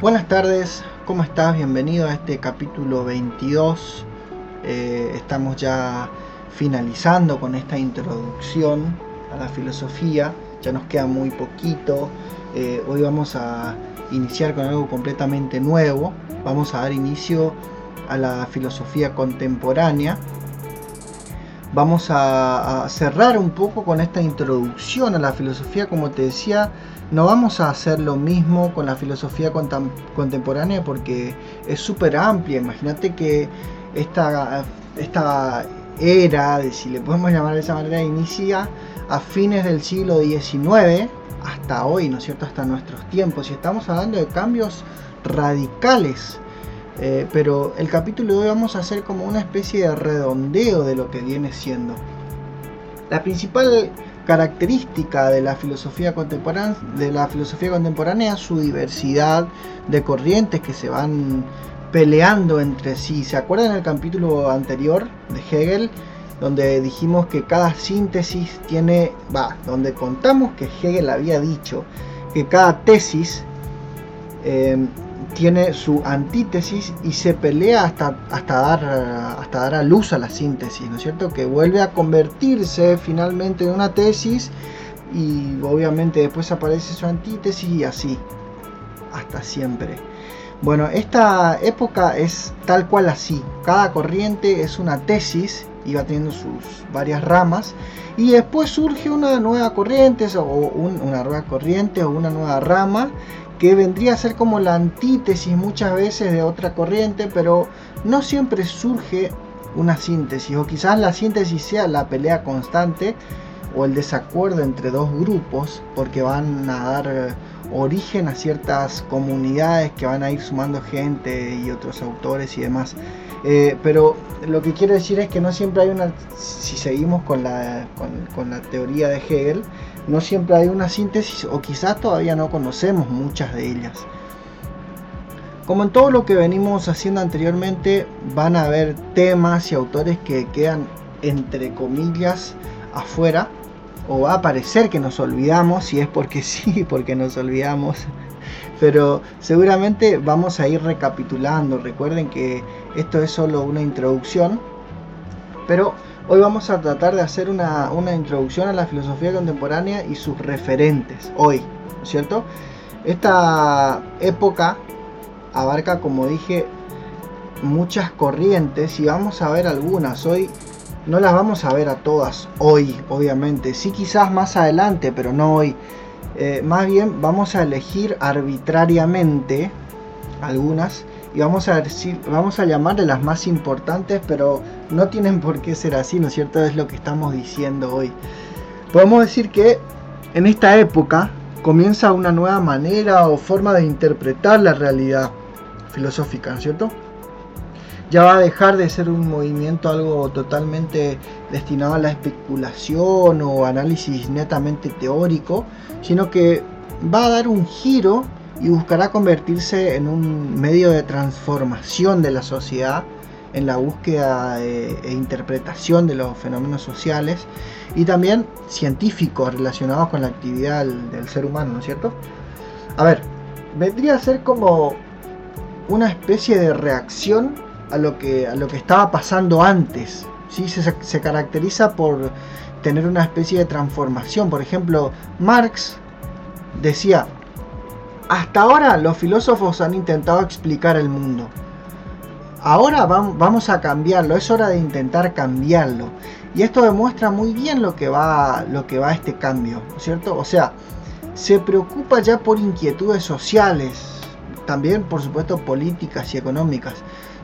Buenas tardes, ¿cómo estás? Bienvenido a este capítulo 22. Eh, estamos ya finalizando con esta introducción a la filosofía, ya nos queda muy poquito. Eh, hoy vamos a iniciar con algo completamente nuevo. Vamos a dar inicio a la filosofía contemporánea. Vamos a, cerrar un poco con esta introducción a la filosofía, como te decía, no vamos a hacer lo mismo con la filosofía contemporánea porque es súper amplia. Imagínate que esta, esta era, si le podemos llamar de esa manera, inicia a fines del siglo XIX hasta hoy, ¿no es cierto? Hasta nuestros tiempos. Y estamos hablando de cambios radicales eh, pero el capítulo de hoy vamos a hacer como una especie de redondeo de lo que viene siendo. La principal característica de la filosofía contemporánea, de la filosofía contemporánea es su diversidad de corrientes que se van peleando entre sí. ¿Se acuerdan el capítulo anterior de Hegel? Donde dijimos que cada síntesis tiene, va, donde contamos que Hegel había dicho que cada tesis eh, tiene su antítesis y se pelea hasta, hasta, dar, hasta dar a luz a la síntesis, ¿no es cierto? Que vuelve a convertirse finalmente en una tesis y obviamente después aparece su antítesis y así, hasta siempre. Bueno, esta época es tal cual así, cada corriente es una tesis y teniendo sus varias ramas y después surge una nueva corriente o una nueva corriente o una nueva rama que vendría a ser como la antítesis muchas veces de otra corriente, pero no siempre surge una síntesis, o quizás la síntesis sea la pelea constante o el desacuerdo entre dos grupos, porque van a dar origen a ciertas comunidades que van a ir sumando gente y otros autores y demás. Eh, pero lo que quiero decir es que no siempre hay una, si seguimos con la, con la teoría de Hegel, no siempre hay una síntesis o quizás todavía no conocemos muchas de ellas. Como en todo lo que venimos haciendo anteriormente, van a haber temas y autores que quedan entre comillas afuera o va a parecer que nos olvidamos, si es porque sí, porque nos olvidamos. Pero seguramente vamos a ir recapitulando. Recuerden que esto es solo una introducción. Pero Hoy vamos a tratar de hacer una, introducción a la filosofía contemporánea y sus referentes, hoy, ¿no es cierto? Esta época abarca, como dije, muchas corrientes y vamos a ver algunas. Hoy no las vamos a ver a todas, hoy, obviamente. Sí quizás más adelante, pero no hoy. Eh, más bien vamos a elegir arbitrariamente algunas y vamos a decir, vamos a llamarle las más importantes, pero no tienen por qué ser así, ¿no es cierto? Es lo que estamos diciendo hoy. Podemos decir que en esta época comienza una nueva manera o forma de interpretar la realidad filosófica, ¿no es cierto? Ya va a dejar de ser un movimiento algo totalmente destinado a la especulación o análisis netamente teórico, sino que va a dar un giro y buscará convertirse en un medio de transformación de la sociedad en la búsqueda e interpretación de los fenómenos sociales y también científicos relacionados con la actividad del, ser humano, ¿no es cierto? A ver, vendría a ser como una especie de reacción a lo que, a lo que estaba pasando antes. ¿sí? Se, se caracteriza por tener una especie de transformación. Por ejemplo, Marx decía, hasta ahora los filósofos han intentado explicar el mundo. Ahora vamos a cambiarlo, es hora de intentar cambiarlo. Y esto demuestra muy bien lo que va, lo que va este cambio, ¿cierto? O sea, se preocupa ya por inquietudes sociales, también por supuesto políticas y económicas,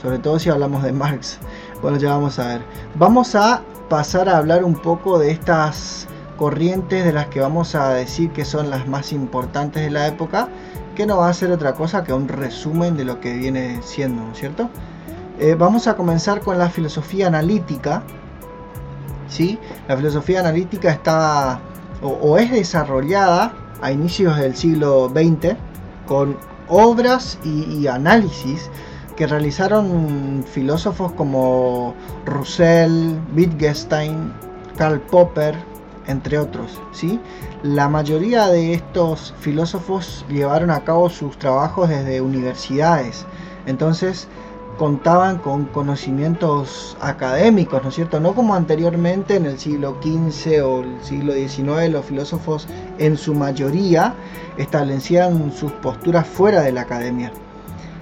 sobre todo si hablamos de Marx. Bueno, ya vamos a ver. Vamos a pasar a hablar un poco de estas corrientes de las que vamos a decir que son las más importantes de la época, que no va a ser otra cosa que un resumen de lo que viene siendo, ¿cierto? Eh, vamos a comenzar con la filosofía analítica. ¿sí? La filosofía analítica está o, es desarrollada a inicios del siglo XX con obras y, análisis que realizaron filósofos como Russell, Wittgenstein, Karl Popper, entre otros. ¿sí? La mayoría de estos filósofos llevaron a cabo sus trabajos desde universidades, entonces contaban con conocimientos académicos, ¿no es cierto? No como anteriormente en el siglo XV o el siglo XIX los filósofos en su mayoría establecían sus posturas fuera de la academia.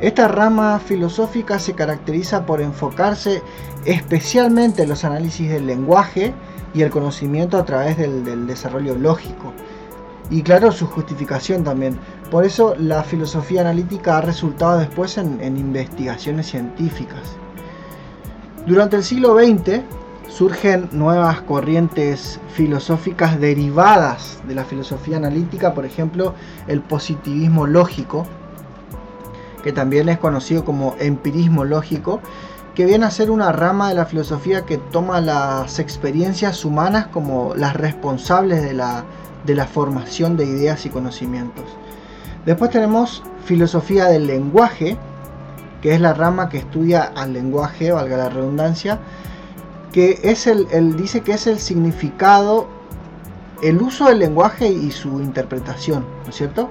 Esta rama filosófica se caracteriza por enfocarse especialmente en los análisis del lenguaje y el conocimiento a través del, desarrollo lógico. Y claro, su justificación también. Por eso la filosofía analítica ha resultado después en, investigaciones científicas. Durante el siglo XX surgen nuevas corrientes filosóficas derivadas de la filosofía analítica, por ejemplo, el positivismo lógico, que también es conocido como empirismo lógico, que viene a ser una rama de la filosofía que toma las experiencias humanas como las responsables de la formación de ideas y conocimientos. Después tenemos filosofía del lenguaje, que es la rama que estudia al lenguaje, valga la redundancia, que es el, dice que es el significado, el uso del lenguaje y su interpretación, ¿no es cierto?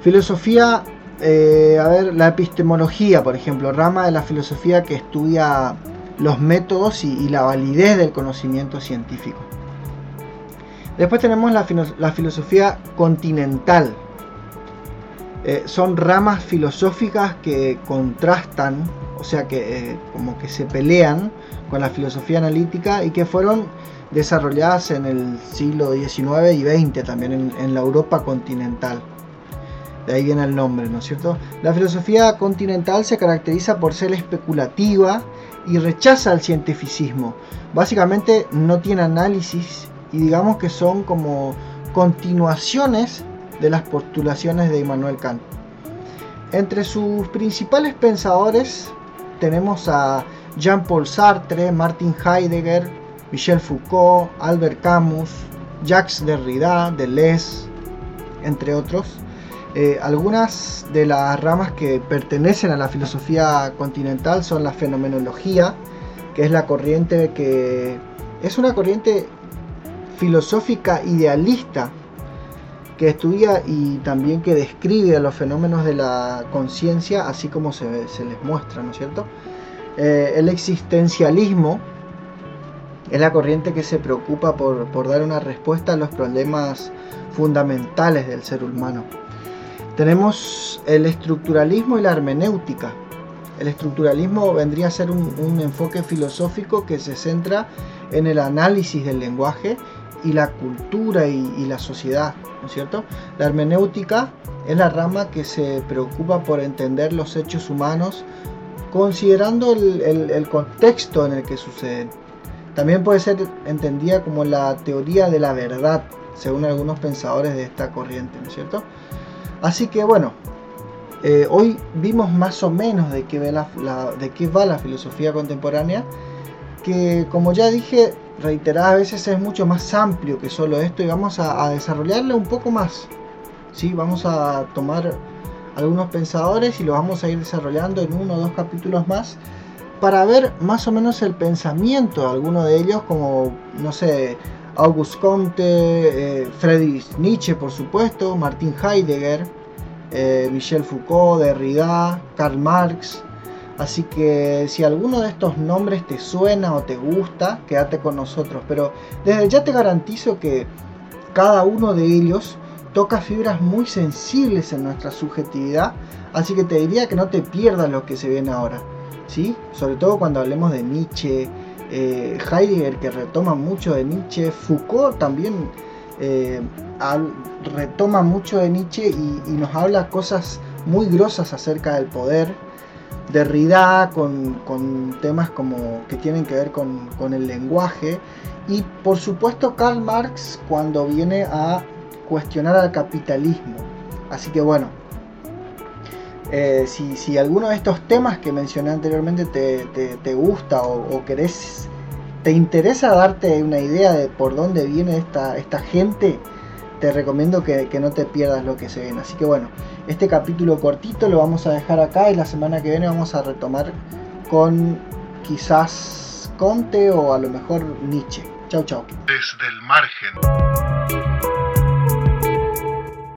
Filosofía eh, a ver, la epistemología, por ejemplo, rama de la filosofía que estudia los métodos y, la validez del conocimiento científico. Después tenemos la, filosofía continental. Eh, son ramas filosóficas que contrastan, o sea, que eh, como que se pelean con la filosofía analítica y que fueron desarrolladas en el siglo XIX y XX también en la Europa continental. De ahí viene el nombre, ¿no es cierto? La filosofía continental se caracteriza por ser especulativa y rechaza el cientificismo. Básicamente no tiene análisis y digamos que son como continuaciones de las postulaciones de Immanuel Kant. Entre sus principales pensadores tenemos a Jean-Paul Sartre, Martin Heidegger, Michel Foucault, Albert Camus, Jacques Derrida, Deleuze, entre otros. Eh, algunas de las ramas que pertenecen a la filosofía continental son la fenomenología, que es la corriente que es una corriente filosófica idealista que estudia y también que describe los fenómenos de la conciencia así como se, les muestra, ¿no es cierto? Eh, el existencialismo es la corriente que se preocupa por dar una respuesta a los problemas fundamentales del ser humano. Tenemos el estructuralismo y la hermenéutica. El estructuralismo vendría a ser un, enfoque filosófico que se centra en el análisis del lenguaje y la cultura y, la sociedad, ¿no es cierto? La hermenéutica es la rama que se preocupa por entender los hechos humanos considerando el contexto en el que suceden. También puede ser entendida como la teoría de la verdad, según algunos pensadores de esta corriente, ¿no es cierto? Así que bueno, eh, hoy vimos más o menos de qué, de qué va la filosofía contemporánea, que como ya dije reiteradas veces es mucho más amplio que solo esto y vamos a, desarrollarle un poco más. ¿sí? Vamos a tomar algunos pensadores y lo vamos a ir desarrollando en uno o dos capítulos más para ver más o menos el pensamiento de alguno de ellos, como, no sé, August Comte, eh, Friedrich Nietzsche por supuesto, Martin Heidegger, eh, Michel Foucault, Derrida, Karl Marx. Así que si alguno de estos nombres te suena o te gusta, quédate con nosotros. Pero desde ya te garantizo que cada uno de ellos toca fibras muy sensibles en nuestra subjetividad. Así que te diría que no te pierdas lo que se viene ahora. ¿sí? Sobre todo cuando hablemos de Nietzsche, eh, Heidegger que retoma mucho de Nietzsche, Foucault también eh, retoma mucho de Nietzsche y, nos habla cosas muy grosas acerca del poder, Derrida con, con temas como que tienen que ver con, el lenguaje y por supuesto Karl Marx cuando viene a cuestionar al capitalismo. Así que bueno, eh, si, alguno de estos temas que mencioné anteriormente te, gusta o, querés, te interesa darte una idea de por dónde viene esta, esta gente, te recomiendo que, no te pierdas lo que se viene. Así que bueno, este capítulo cortito lo vamos a dejar acá y la semana que viene vamos a retomar con quizás Conte o a lo mejor Nietzsche. Chau, chau. Desde el margen.